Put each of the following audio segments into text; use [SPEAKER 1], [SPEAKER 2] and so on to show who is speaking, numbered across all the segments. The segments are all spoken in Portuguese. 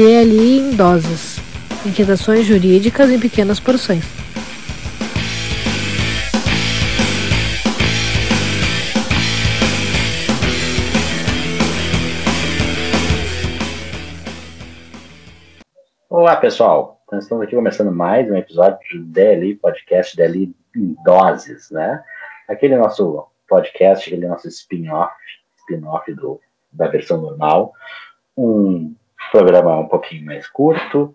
[SPEAKER 1] DLI em doses. Inquietações jurídicas em pequenas porções.
[SPEAKER 2] Olá, pessoal. Nós estamos aqui começando mais um episódio do DLI Podcast, DLI em Doses, né? Aquele nosso podcast, aquele nosso spin-off, spin-off da versão normal. Um programa um pouquinho mais curto,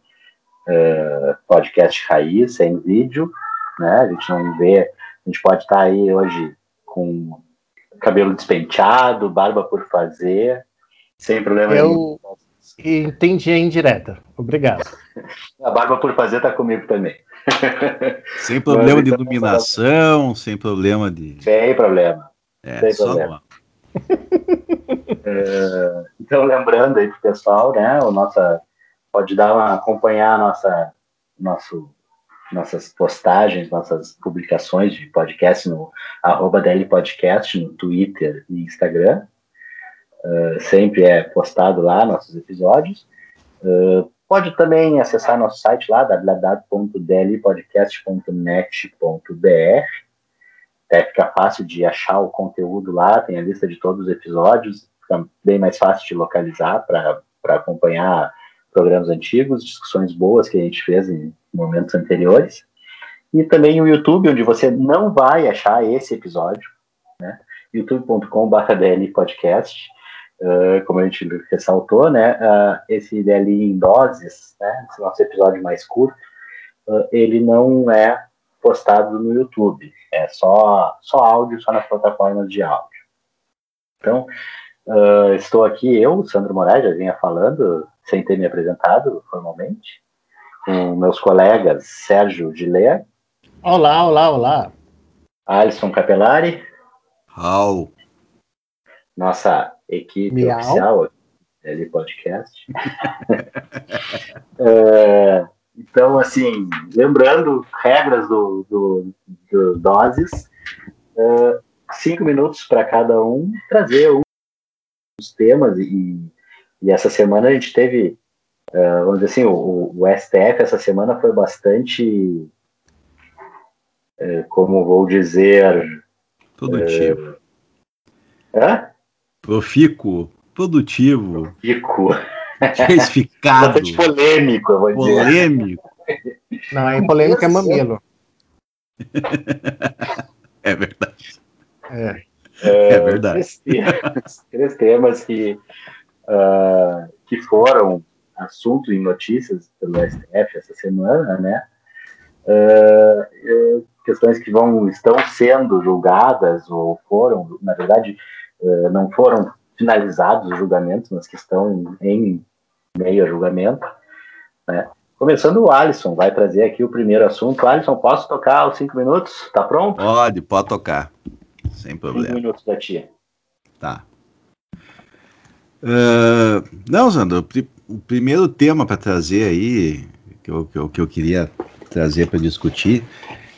[SPEAKER 2] uh, podcast raiz, sem vídeo, né? A gente não vê, a gente pode estar aí hoje com cabelo despenteado, barba por fazer, sem problema
[SPEAKER 3] Eu nenhum. entendi a indireta. Obrigado.
[SPEAKER 2] A barba por fazer tá comigo também.
[SPEAKER 4] Sem problema de iluminação, sem problema de.
[SPEAKER 2] Sem problema.
[SPEAKER 4] É,
[SPEAKER 2] sem
[SPEAKER 4] só
[SPEAKER 2] problema. É, então, lembrando aí pro pessoal, né, o nossa, pode dar uma, acompanhar nossa, nosso, nossas postagens, nossas publicações de podcast no arroba DL Podcast, no Twitter e Instagram. Uh, sempre é postado lá nossos episódios. Uh, pode também acessar nosso site lá, www.dlpodcast.net.br. Até fica fácil de achar o conteúdo lá, tem a lista de todos os episódios, fica bem mais fácil de localizar para acompanhar programas antigos, discussões boas que a gente fez em momentos anteriores. E também o YouTube, onde você não vai achar esse episódio, né? youtube.com.br podcast. Uh, como a gente ressaltou, né? Uh, esse DLI em doses, né? Esse nosso episódio mais curto, uh, ele não é postado no YouTube. É só, só áudio, só nas plataformas de áudio. Então, uh, estou aqui, eu, Sandro Moraes, já vinha falando, sem ter me apresentado formalmente, com meus colegas Sérgio Gilea.
[SPEAKER 3] Olá, olá, olá.
[SPEAKER 2] Alisson Capelari.
[SPEAKER 4] Raul.
[SPEAKER 2] Nossa equipe
[SPEAKER 3] Miau.
[SPEAKER 2] oficial, ele podcast. uh, então, assim, lembrando regras do, do, do Doses, uh, cinco minutos para cada um trazer um dos temas e, e essa semana a gente teve, uh, vamos dizer assim, o, o, STF essa semana foi bastante, uh, como vou dizer...
[SPEAKER 4] Produtivo.
[SPEAKER 2] Hã?
[SPEAKER 4] Profícuo, produtivo.
[SPEAKER 2] Profícuo.
[SPEAKER 4] Especificado.
[SPEAKER 2] Bastante polêmico, eu vou dizer.
[SPEAKER 4] Polêmico.
[SPEAKER 3] Não, é polêmico é mamilo.
[SPEAKER 4] É verdade.
[SPEAKER 3] É.
[SPEAKER 2] É,
[SPEAKER 4] É verdade.
[SPEAKER 2] Três temas, três temas que, ah, que foram assunto em notícias pelo STF essa semana, né? Eh, questões que vão estão sendo julgadas ou foram, na verdade, eh, não foram finalizados os julgamentos, mas que estão em meio a julgamento, né? Começando o Alisson, vai trazer aqui o primeiro assunto. Alisson, posso tocar os cinco minutos? Tá pronto?
[SPEAKER 4] Pode, pode tocar. Sem
[SPEAKER 2] Cinco
[SPEAKER 4] problema.
[SPEAKER 2] minutos da tia.
[SPEAKER 4] Tá. Ah, não, Zandro, o primeiro tema para trazer aí, que eu, que eu, que eu queria trazer para discutir,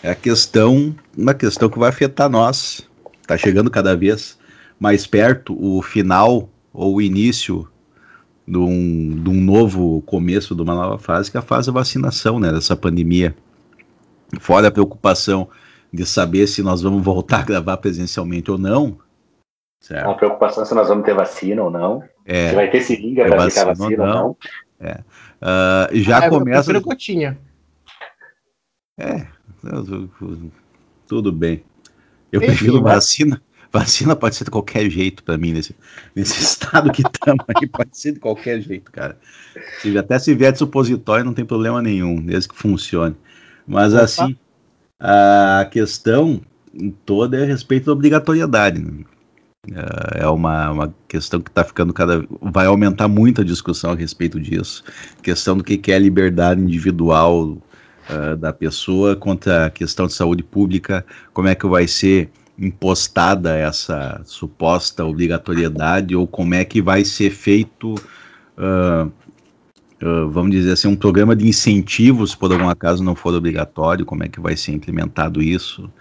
[SPEAKER 4] é a questão, uma questão que vai afetar nós. Está chegando cada vez mais perto o final ou o início de um, de um novo começo, de uma nova fase, que é a fase da vacinação, né, dessa pandemia. Fora a preocupação de saber se nós vamos voltar a gravar presencialmente ou não, certo?
[SPEAKER 2] Uma preocupação se nós vamos ter vacina ou não.
[SPEAKER 4] É,
[SPEAKER 2] Se vai ter seringa
[SPEAKER 4] É
[SPEAKER 2] para aplicar
[SPEAKER 4] vacina ou
[SPEAKER 2] ou
[SPEAKER 4] não.
[SPEAKER 2] não.
[SPEAKER 4] ah, já
[SPEAKER 3] Ah, eu
[SPEAKER 4] começa.
[SPEAKER 3] prefiro gotinha.
[SPEAKER 4] É, tu- tu- tudo bem. Eu
[SPEAKER 3] Enfim,
[SPEAKER 4] prefiro vacina. Vacina pode ser de qualquer jeito pra mim nesse, nesse estado que estamos aí, pode ser de qualquer jeito, cara. Se, até se vier de supositório não tem problema nenhum, desde que funcione. Mas
[SPEAKER 3] Opa.
[SPEAKER 4] assim, a questão toda é a respeito da obrigatoriedade. né? É uma, uma questão que está ficando cada. Vai aumentar muito a discussão a respeito disso. Questão do que que é liberdade individual ah, da pessoa contra a questão de saúde pública, como é que vai ser impostada essa suposta obrigatoriedade ou como é que vai ser feito, ah, ah, vamos dizer assim, um programa de incentivos, por algum acaso não for obrigatório, como é que vai ser implementado isso,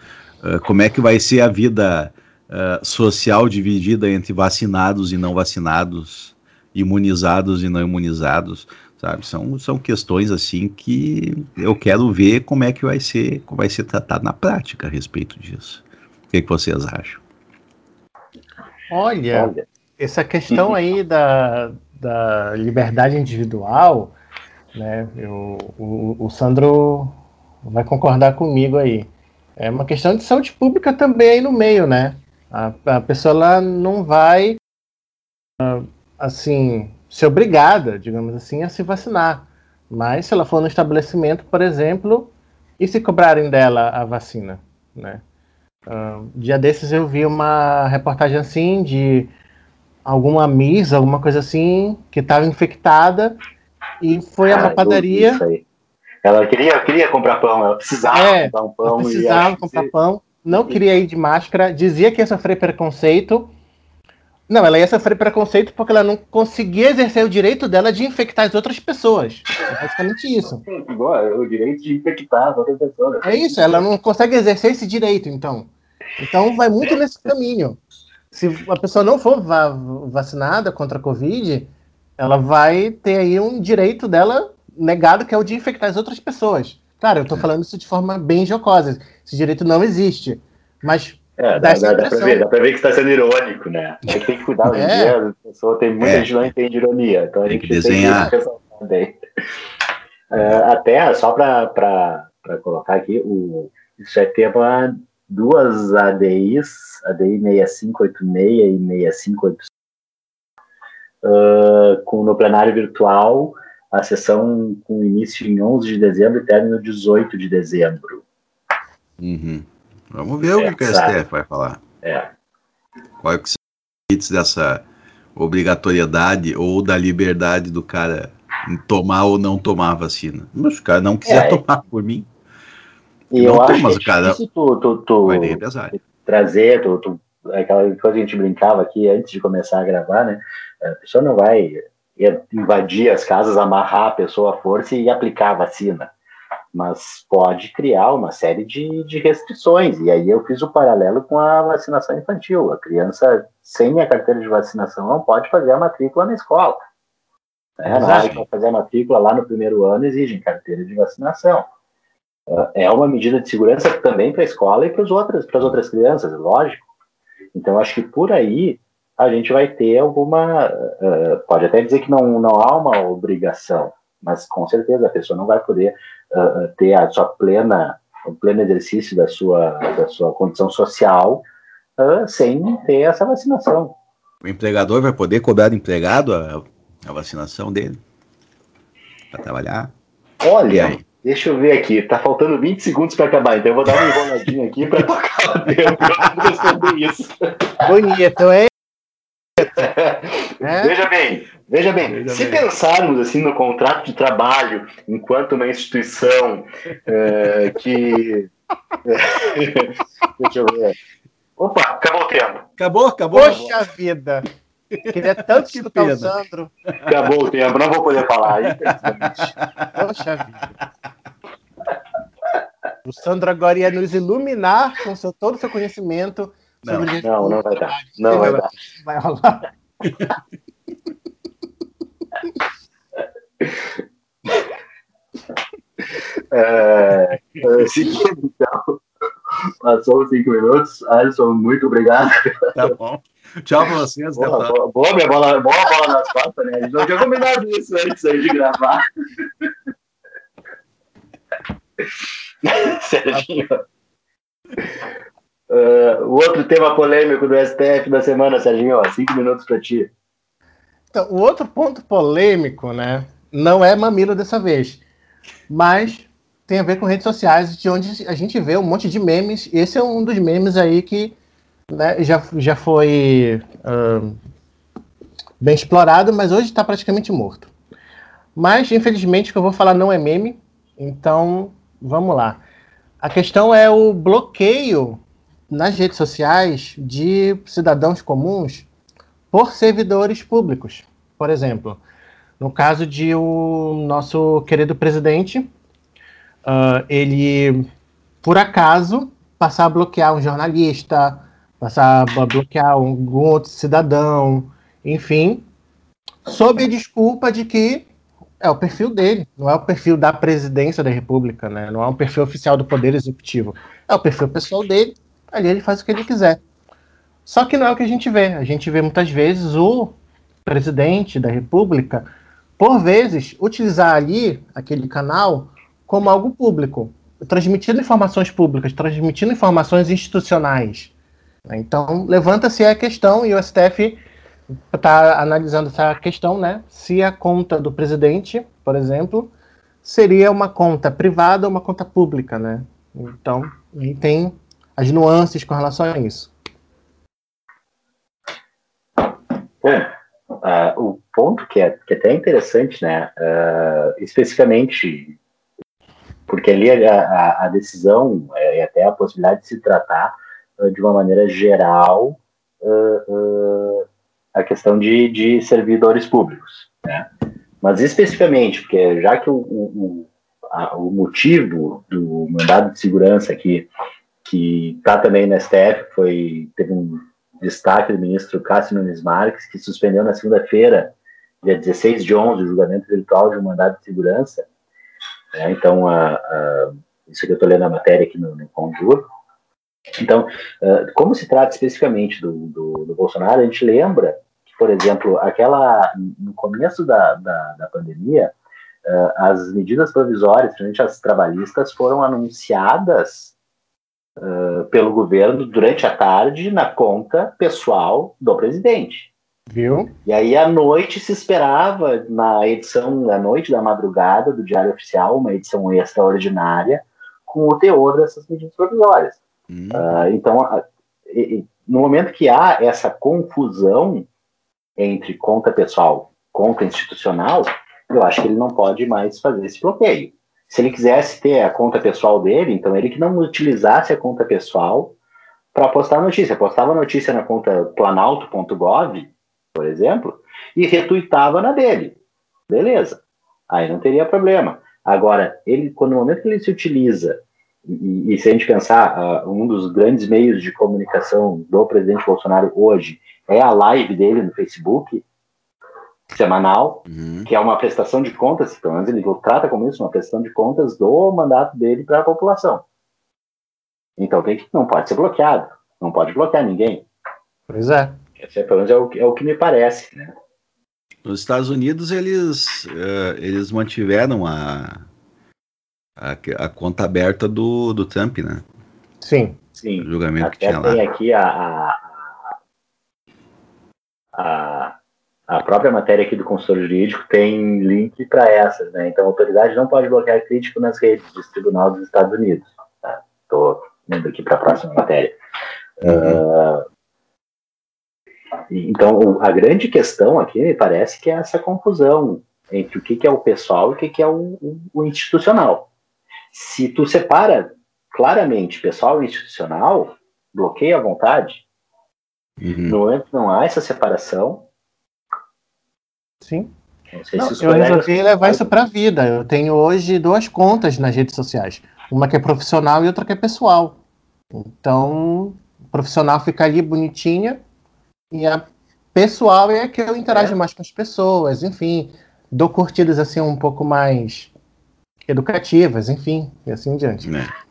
[SPEAKER 4] Ah, como é que vai ser a vida social dividida entre vacinados e não vacinados, imunizados e não imunizados. sabe? São, são questões assim que eu quero ver como é que vai ser, vai ser tratado na prática a respeito disso. O que, que vocês acham?
[SPEAKER 3] Olha, Olha, essa questão aí da, da liberdade individual, né? Eu, o, o Sandro vai concordar comigo aí. É uma questão de saúde pública também aí no meio, né? A, a pessoa lá não vai, ah, assim, ser obrigada, digamos assim, a se vacinar. Mas se ela for no estabelecimento, por exemplo, e se cobrarem dela a vacina, né? Uh, dia desses eu vi uma reportagem assim de alguma Miss, alguma coisa assim, que estava infectada e foi ah, a uma padaria.
[SPEAKER 2] Ela queria, queria comprar pão, ela precisava é, comprar um pão.
[SPEAKER 3] Precisava comprar que... pão, não queria ir de máscara, dizia que ia sofrer preconceito. Não, ela ia sofrer preconceito porque ela não conseguia exercer o direito dela de infectar as outras pessoas. É basicamente isso.
[SPEAKER 2] o direito de infectar as outras pessoas.
[SPEAKER 3] É isso, ela não consegue exercer esse direito, então. Então vai muito nesse caminho. Se a pessoa não for va vacinada contra a Covid, ela vai ter aí um direito dela negado, que é o de infectar as outras pessoas. Claro, eu estou falando isso de forma bem jocosa. Esse direito não existe. Mas.
[SPEAKER 2] É, dá, dá, dá, pra ver, dá pra ver que está sendo irônico, né? A gente tem que cuidar hoje em é. dia, a pessoa tem muita é. gente não entende ironia. Então a
[SPEAKER 4] tem
[SPEAKER 2] gente
[SPEAKER 4] que desenhar. Tem
[SPEAKER 2] que é, até, só para colocar aqui, o, isso é tema duas ADIs, ADI 6586 e 6585, uh, com, no plenário virtual, a sessão com início em 11 de dezembro e término 18 de dezembro.
[SPEAKER 4] Uhum. Vamos ver é, o que a STF vai falar.
[SPEAKER 2] É.
[SPEAKER 4] Qual é que são os limites dessa obrigatoriedade ou da liberdade do cara tomar ou não tomar a vacina? Mas o cara não quiser é, tomar por mim,
[SPEAKER 2] e eu acho que é cara, tu, tu, tu, tu trazer, tu, tu, aquela coisa que a gente brincava aqui antes de começar a gravar, né? A pessoa não vai invadir as casas, amarrar a pessoa à força e aplicar a vacina. Mas pode criar uma série de, de restrições. E aí eu fiz o paralelo com a vacinação infantil. A criança sem a carteira de vacinação não pode fazer a matrícula na escola. Né? Que vai fazer a matrícula lá no primeiro ano, exigem carteira de vacinação. É, uma medida de segurança também para a escola e para as outras, para as outras crianças, lógico. Então, acho que por aí a gente vai ter alguma. Uh, pode até dizer que não, não há uma obrigação, mas com certeza a pessoa não vai poder uh, ter a sua plena, o pleno exercício da sua, da sua condição social uh, sem ter essa vacinação.
[SPEAKER 4] O empregador vai poder cobrar do empregado a, a vacinação dele para trabalhar?
[SPEAKER 2] Olha, Deixa eu ver aqui, tá faltando 20 segundos para acabar, então eu vou dar uma enroladinha aqui para tocar o tempo para responder isso.
[SPEAKER 3] Bonito, hein?
[SPEAKER 2] É? Veja bem, veja bem, veja se bem. pensarmos assim no contrato de trabalho enquanto uma instituição é, que. Deixa eu ver. Opa, acabou o tempo.
[SPEAKER 3] Acabou, acabou. Poxa vida! Queria tanto que escutar o Sandro.
[SPEAKER 2] Acabou o tempo, não vou poder falar.
[SPEAKER 3] Poxa vida. O Sandro agora ia nos iluminar com seu, todo o seu conhecimento
[SPEAKER 2] não, sobre Não, não vai dar. Não vai, vai dar. Vai rolar. é, é, seguindo, então. Passou cinco minutos. Alisson, muito obrigado.
[SPEAKER 4] Tá bom. Tchau pra vocês.
[SPEAKER 2] Boa, boa, boa, minha bola, boa bola nas costas, né? A gente não tinha combinado isso antes aí de gravar. Serginho. Uh, o outro tema polêmico do STF da semana, Serginho, cinco minutos para ti.
[SPEAKER 3] Então, o outro ponto polêmico, né, não é mamilo dessa vez, mas tem a ver com redes sociais, de onde a gente vê um monte de memes. Esse é um dos memes aí que né, já, já foi uh, bem explorado, mas hoje está praticamente morto. Mas, infelizmente, o que eu vou falar não é meme, então vamos lá. A questão é o bloqueio nas redes sociais de cidadãos comuns por servidores públicos. Por exemplo, no caso de o nosso querido presidente, uh, ele, por acaso, passar a bloquear um jornalista, passar a bloquear algum outro cidadão, enfim, sob a desculpa de que É o perfil dele, não é o perfil da presidência da República, né? Não é um perfil oficial do Poder Executivo. É o perfil pessoal dele, ali ele faz o que ele quiser. Só que não é o que a gente vê. A gente vê muitas vezes o presidente da República, por vezes, utilizar ali aquele canal como algo público, transmitindo informações públicas, transmitindo informações institucionais. Então, levanta-se a questão e o STF está analisando essa questão, né? Se a conta do presidente, por exemplo, seria uma conta privada ou uma conta pública, né? Então, aí tem as nuances com relação a isso.
[SPEAKER 2] Bom, uh, o ponto que é, que é até interessante, né? Uh, especificamente porque ali a, a, decisão é, e até a possibilidade de se tratar uh, de uma maneira geral a questão de, de servidores públicos, né? Mas especificamente, porque já que o, o, a, o motivo do mandado de segurança aqui, que está também na STF, foi, teve um destaque do ministro Cássio Nunes Marques, que suspendeu na segunda-feira, dia 16 de 11, o julgamento virtual de um mandado de segurança. É, então, a, a, isso que eu estou lendo a matéria aqui no, no Conjuro. Então, uh, como se trata especificamente do, do, do Bolsonaro, a gente lembra por exemplo, aquela no começo da, da, da pandemia, uh, as medidas provisórias, principalmente as trabalhistas, foram anunciadas uh, pelo governo durante a tarde na conta pessoal do presidente.
[SPEAKER 3] Viu?
[SPEAKER 2] E aí à noite se esperava na edição à noite da madrugada do Diário Oficial, uma edição extraordinária com o teor dessas medidas provisórias. Hum. Uh, então, no momento que há essa confusão entre conta pessoal conta institucional, eu acho que ele não pode mais fazer esse bloqueio. Se ele quisesse ter a conta pessoal dele, então ele que não utilizasse a conta pessoal para postar notícia. Postava notícia na conta planalto.gov, por exemplo, e retuitava na dele. Beleza. Aí não teria problema. Agora, ele, quando no momento que ele se utiliza, e, e se a gente pensar, uh, um dos grandes meios de comunicação do presidente Bolsonaro hoje é a live dele no Facebook, semanal, uhum. que é uma prestação de contas, pelo menos ele trata como isso, uma prestação de contas do mandato dele para a população. Então tem que, não pode ser bloqueado, não pode bloquear ninguém.
[SPEAKER 3] Pois é.
[SPEAKER 2] Esse é, pelo menos é o, é o que me parece, né?
[SPEAKER 4] Nos Estados Unidos eles, uh, eles mantiveram a, a, a, conta aberta do, do Trump, né?
[SPEAKER 3] Sim.
[SPEAKER 2] Sim.
[SPEAKER 4] O julgamento
[SPEAKER 2] Até
[SPEAKER 4] que tinha
[SPEAKER 2] tem
[SPEAKER 4] lá.
[SPEAKER 2] aqui a, a, a, a própria matéria aqui do consultor jurídico tem link para essas, né? Então, a autoridade não pode bloquear crítico nas redes do Tribunal dos Estados Unidos. Estou tá? indo aqui para a próxima matéria. Uhum. Uh, então, a grande questão aqui me parece que é essa confusão entre o que, que é o pessoal e o que, que é o, o, o institucional. Se tu separa claramente pessoal e institucional, bloqueia à vontade, Uhum. No momento não há essa separação.
[SPEAKER 3] Sim. Não não, eu resolvi levar isso para a vida. Eu tenho hoje duas contas nas redes sociais. Uma que é profissional e outra que é pessoal. Então, profissional fica ali bonitinha e a pessoal é que eu interajo é. mais com as pessoas, enfim, dou curtidas assim um pouco mais educativas, enfim, e assim em diante.
[SPEAKER 4] É.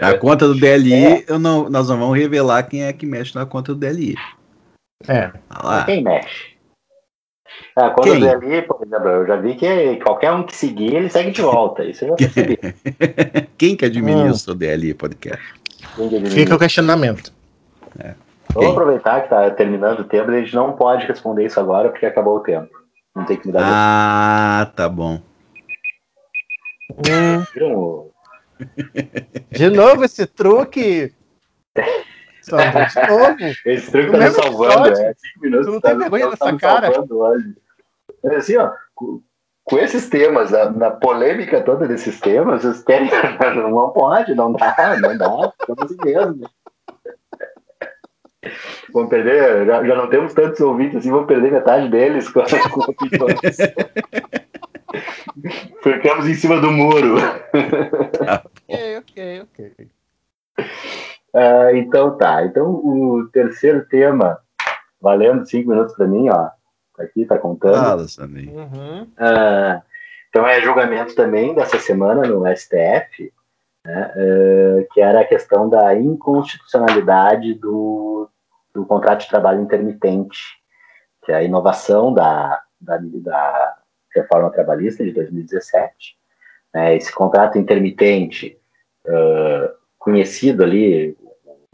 [SPEAKER 4] A conta do DLI, é. eu não, nós não vamos revelar quem é que mexe na conta do DLI.
[SPEAKER 3] É.
[SPEAKER 2] Ah quem mexe? A conta quem? do DLI, por exemplo, eu já vi que qualquer um que seguir, ele segue de volta. Isso eu já percebi.
[SPEAKER 4] quem que administra hum. o DLI podcast?
[SPEAKER 3] Fica o questionamento.
[SPEAKER 2] É. Vamos aproveitar que está terminando o tempo, a gente não pode responder isso agora porque acabou o tempo. Não tem que me dar.
[SPEAKER 4] Ah, tá bom.
[SPEAKER 3] Hum. De novo esse truque.
[SPEAKER 2] Só, de novo. Esse truque tá me salvando, é. Cinco minutos. Tu
[SPEAKER 3] não tem tá, vergonha nessa tá cara.
[SPEAKER 2] Hoje. Assim, ó, com, esses temas, na, na, polêmica toda desses temas, vocês querem. Não pode, não dá, não dá. Estamos assim mesmo. Vamos perder, já, já, não temos tantos ouvintes assim, vamos perder metade deles com, com opiniões. Ficamos em cima do muro.
[SPEAKER 3] ok, ok, ok.
[SPEAKER 2] Uh, então tá. Então o terceiro tema, valendo cinco minutos para mim, ó. Tá aqui, tá contando.
[SPEAKER 4] Fala, Samir.
[SPEAKER 2] Uhum. Uh, Então é julgamento também dessa semana no STF, né, uh, que era a questão da inconstitucionalidade do, do contrato de trabalho intermitente, que é a inovação da, da, da reforma trabalhista de 2017. Né, esse contrato intermitente, uh, conhecido ali,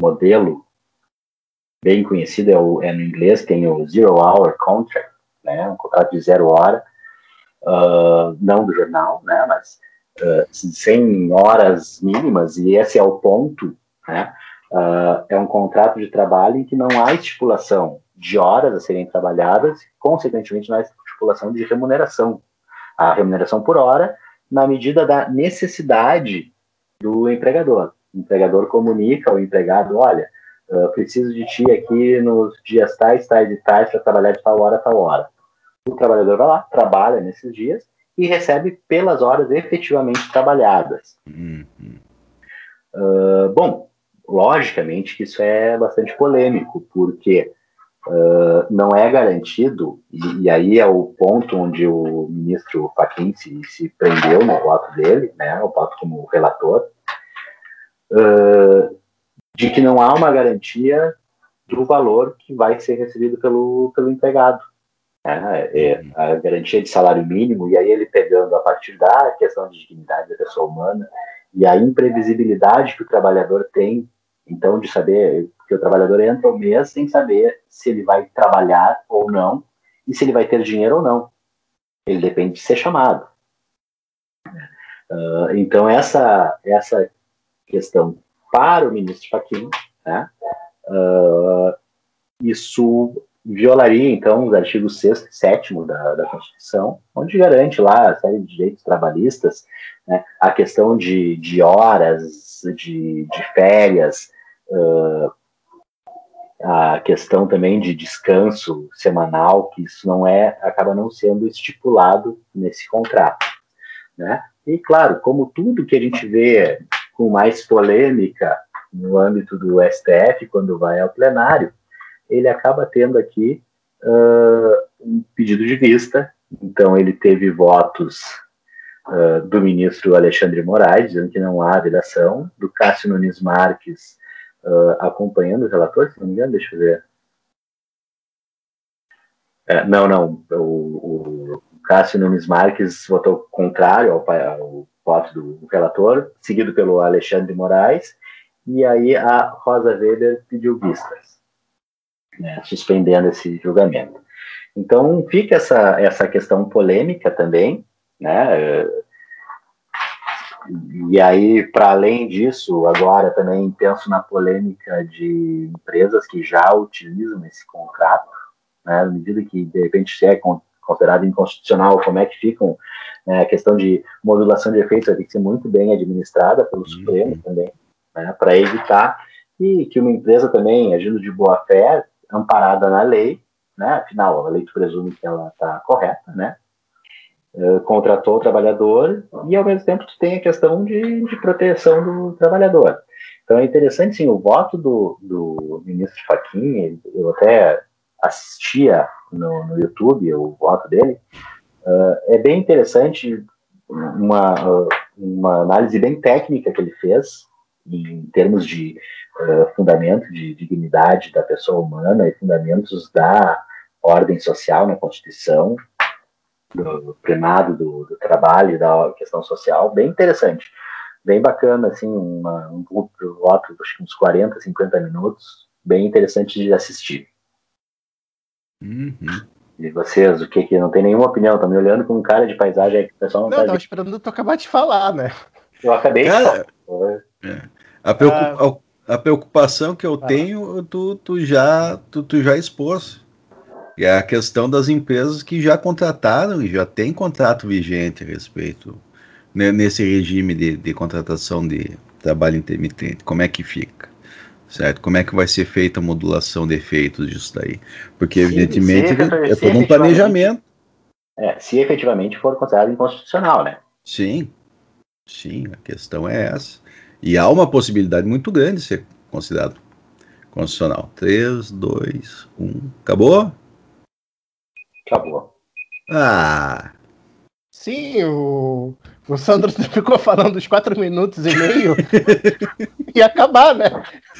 [SPEAKER 2] modelo bem conhecido é, o, é no inglês, tem o Zero Hour Contract, né, um contrato de zero hora, uh, não do jornal, né, mas uh, sem horas mínimas, e esse é o ponto, né, uh, é um contrato de trabalho em que não há estipulação de horas a serem trabalhadas, consequentemente não há estipulação de remuneração. A remuneração por hora, na medida da necessidade do empregador. O empregador comunica ao empregado, olha, uh, preciso de ti aqui nos dias tais, tais e tais para trabalhar de tal hora a tal hora. O trabalhador vai lá, trabalha nesses dias e recebe pelas horas efetivamente trabalhadas. Uhum. Uh, bom, logicamente que isso é bastante polêmico, porque uh, não é garantido, e, e, aí é o ponto onde o ministro Fachin se, se prendeu no voto dele, né, o voto como relator, uh, de que não há uma garantia do valor que vai ser recebido pelo, pelo empregado né, é, a garantia de salário mínimo, e aí ele pegando a partir da questão de dignidade da pessoa humana e a imprevisibilidade que o trabalhador tem, então, de saber que o trabalhador entra o mês sem saber se ele vai trabalhar ou não e se ele vai ter dinheiro ou não. Ele depende de ser chamado. Uh, então, essa, essa questão para o ministro Fachin, né, uh, isso violaria, então, os artigos 6 e 7 da, da Constituição, onde garante lá a série de direitos trabalhistas, né, a questão de, de horas, de, de férias, uh, a questão também de descanso semanal, que isso não é, acaba não sendo estipulado nesse contrato. Né? E, claro, como tudo que a gente vê com mais polêmica no âmbito do STF, quando vai ao plenário, ele acaba tendo aqui uh, um pedido de vista. Então, ele teve votos uh, do ministro Alexandre Moraes, dizendo que não há vedação, do Cássio Nunes Marques uh, acompanhando o relator, se não me engano, deixa eu ver. É, não, não, o, o, Cássio Nunes Marques votou contrário ao, ao voto do relator, seguido pelo Alexandre Moraes, e aí a Rosa Weber pediu vistas né, suspendendo esse julgamento. Então fica essa, essa questão polêmica também, né? E aí, para além disso, agora também penso na polêmica de empresas que já utilizam esse contrato, né, na medida que de repente se é considerado inconstitucional, como é que ficam né, a questão de modulação de efeitos vai ter que ser muito bem administrada pelo uhum. Supremo também, né, para evitar e que uma empresa também, agindo de boa fé, amparada na lei, né? Afinal, a lei presume que ela está correta, né? Uh, contratou o trabalhador e ao mesmo tempo tu tem a questão de, de proteção do trabalhador. Então é interessante, sim, o voto do, do ministro Fachin, eu até assistia no, no YouTube o voto dele, uh, é bem interessante uma, uma análise bem técnica que ele fez em termos de uh, fundamento de dignidade da pessoa humana e fundamentos da ordem social na Constituição, do primado do, do trabalho e da questão social, bem interessante, bem bacana, assim, uma, um voto, acho que uns 40, 50 minutos, bem interessante de assistir. Uhum. E vocês, o que que não tem nenhuma opinião? Tá me olhando com um cara de paisagem aí que o pessoal não,
[SPEAKER 3] não tá. Não, esperando tu acabar de falar, né?
[SPEAKER 2] Eu acabei cara, de falar.
[SPEAKER 4] É. A, preocupa ah. a, preocupação que eu ah. tenho, tu, tu, já, tu, tu já expôs. E é a questão das empresas que já contrataram e já tem contrato vigente a respeito né, nesse regime de, de contratação de trabalho intermitente. Como é que fica? certo? Como é que vai ser feita a modulação de efeitos disso daí? Porque, se, evidentemente, se, é todo um planejamento.
[SPEAKER 2] É, se efetivamente for considerado inconstitucional, né?
[SPEAKER 4] Sim, sim, a questão é essa. E há uma possibilidade muito grande de ser considerado constitucional. 3, 2, 1. Acabou?
[SPEAKER 2] Acabou.
[SPEAKER 4] Ah!
[SPEAKER 3] Sim, o, o Sandro ficou falando os quatro minutos e meio e acabar, né?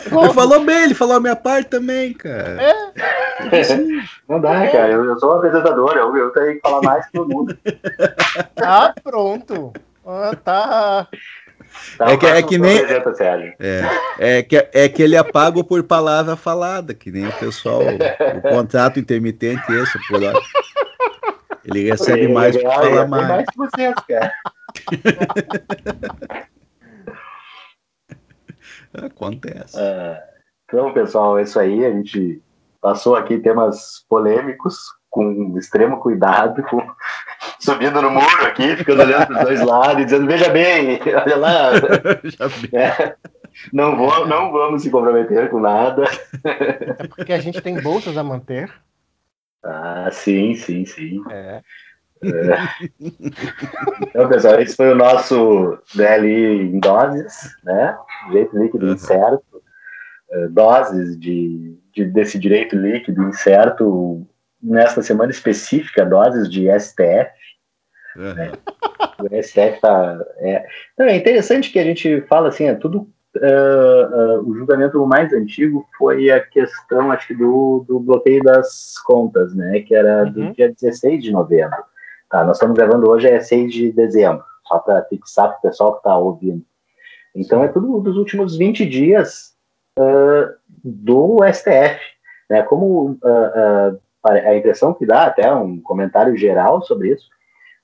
[SPEAKER 4] Ele falou bem, ele falou a minha parte também, cara.
[SPEAKER 3] É.
[SPEAKER 2] Não dá, cara. Eu, eu sou um apresentador, eu, eu tenho que falar mais que todo mundo.
[SPEAKER 3] Ah, pronto. Ah, tá.
[SPEAKER 2] Tá,
[SPEAKER 4] É que- é que nem-. É, é, que, é que ele é pago por palavra falada, que nem o pessoal, o contrato intermitente esse, por lá. Ele recebe
[SPEAKER 2] Ele
[SPEAKER 4] mais por
[SPEAKER 2] ganha-
[SPEAKER 4] falar mais.
[SPEAKER 2] mais que vocês, cara.
[SPEAKER 4] Acontece.
[SPEAKER 2] É, então, pessoal, é isso aí. A gente passou aqui temas polêmicos com extremo cuidado, com- subindo no muro aqui, ficando olhando para os dois lados e dizendo: veja bem, olha lá,
[SPEAKER 4] Já vi.
[SPEAKER 2] né? não, vou, não vamos se comprometer com nada.
[SPEAKER 3] É porque a gente tem bolsas a manter.
[SPEAKER 2] Ah, sim, sim, sim.
[SPEAKER 3] É.
[SPEAKER 2] Então, pessoal, esse foi o nosso DLI em doses, né? Jeito líquido
[SPEAKER 4] Uhum.
[SPEAKER 2] incerto. Eh, Doses de, de- desse direito líquido incerto nesta semana específica, doses de STF.
[SPEAKER 4] Aham.
[SPEAKER 2] O STF tá. É, Não, é interessante que a gente fala assim, é tudo. ah, ah, o julgamento mais antigo foi a questão, acho que, do, do bloqueio das contas, né? Que era do
[SPEAKER 3] Uhum.
[SPEAKER 2] dia 16 de novembro. Tá, nós estamos gravando hoje, é 6 de dezembro, só para fixar para o pessoal que está ouvindo. Então é tudo dos últimos 20 dias ah, do STF. Né? Como ah, ah, a impressão que dá, até um comentário geral sobre isso,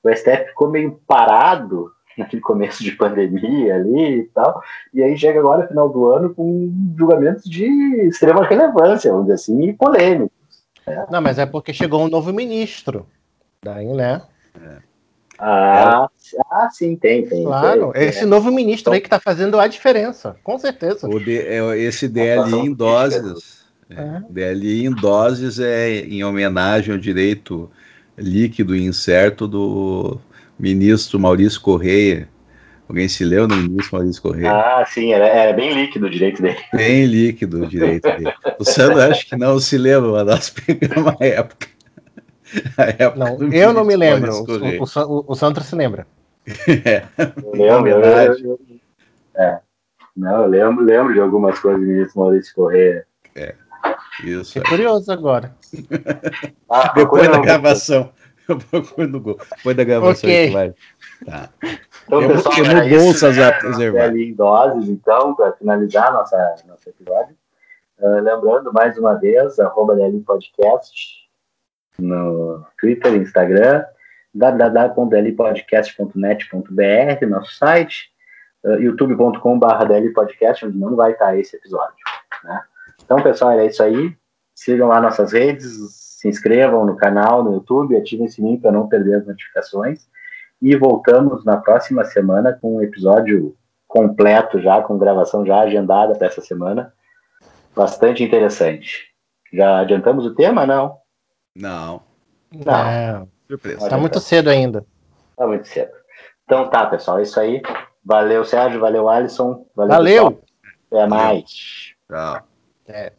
[SPEAKER 2] o STF ficou meio parado naquele começo de pandemia ali e tal, e aí chega agora, final do ano, com julgamentos de extrema relevância, vamos dizer assim, e polêmicos.
[SPEAKER 3] Não, mas é porque chegou um novo ministro. Daí, né?
[SPEAKER 2] Ah, ah sim, tem, tem.
[SPEAKER 3] Claro,
[SPEAKER 2] tem,
[SPEAKER 3] esse novo ministro aí que tá fazendo a diferença, com certeza.
[SPEAKER 4] O de- é, esse DLI em doses. É,
[SPEAKER 3] É.
[SPEAKER 4] DLI em doses é em homenagem ao direito líquido e incerto do ministro Maurício Correia. Alguém se leu no ministro Maurício Correia?
[SPEAKER 2] Ah, sim, era, era bem líquido o direito dele.
[SPEAKER 4] Bem líquido o direito dele. O Sandro acho que não se lembra, mas nós pegamos uma época. A época
[SPEAKER 3] Não, eu não me lembro.
[SPEAKER 4] Correia.
[SPEAKER 3] O, o, o, o Sandro se lembra.
[SPEAKER 2] Eu lembro, eu,
[SPEAKER 4] Homenagem.
[SPEAKER 2] eu- eu- é. Não, eu lembro, lembro de algumas coisas do ministro Maurício Corrêa.
[SPEAKER 4] Isso.
[SPEAKER 3] Fiquei curioso agora.
[SPEAKER 2] Ah,
[SPEAKER 4] Depois da gravação. Eu procuro no Google. Depois da gravação
[SPEAKER 3] Ok.
[SPEAKER 4] a gente vai. Tá.
[SPEAKER 2] Então,
[SPEAKER 4] Eu
[SPEAKER 2] pessoal,
[SPEAKER 4] botei no
[SPEAKER 2] era isso,
[SPEAKER 4] bolsas
[SPEAKER 2] né?
[SPEAKER 4] a preservar.
[SPEAKER 2] Ali em doses, então, para finalizar nossa, nosso episódio. Ah, lembrando, mais uma vez, arroba DLI Podcast no Twitter, Instagram, www.dlpodcast.net.br, nosso site, uh, youtube.com.br dlpodcast, onde não vai estar esse episódio. Né? Então, pessoal, é isso aí. Sigam lá nossas redes, se inscrevam no canal no YouTube, ativem o sininho para não perder as notificações. E voltamos na próxima semana com um episódio completo já, com gravação já agendada para essa semana. Bastante interessante. Já adiantamos o tema? Não.
[SPEAKER 4] Não.
[SPEAKER 2] Não.
[SPEAKER 3] É,
[SPEAKER 4] Surpresa.
[SPEAKER 3] tá muito cedo ainda.
[SPEAKER 2] Tá muito cedo. Então tá, pessoal, é isso aí. Valeu, Sérgio, valeu, Alisson. Valeu.
[SPEAKER 3] Valeu!
[SPEAKER 2] Até mais.
[SPEAKER 4] Tchau.
[SPEAKER 3] É.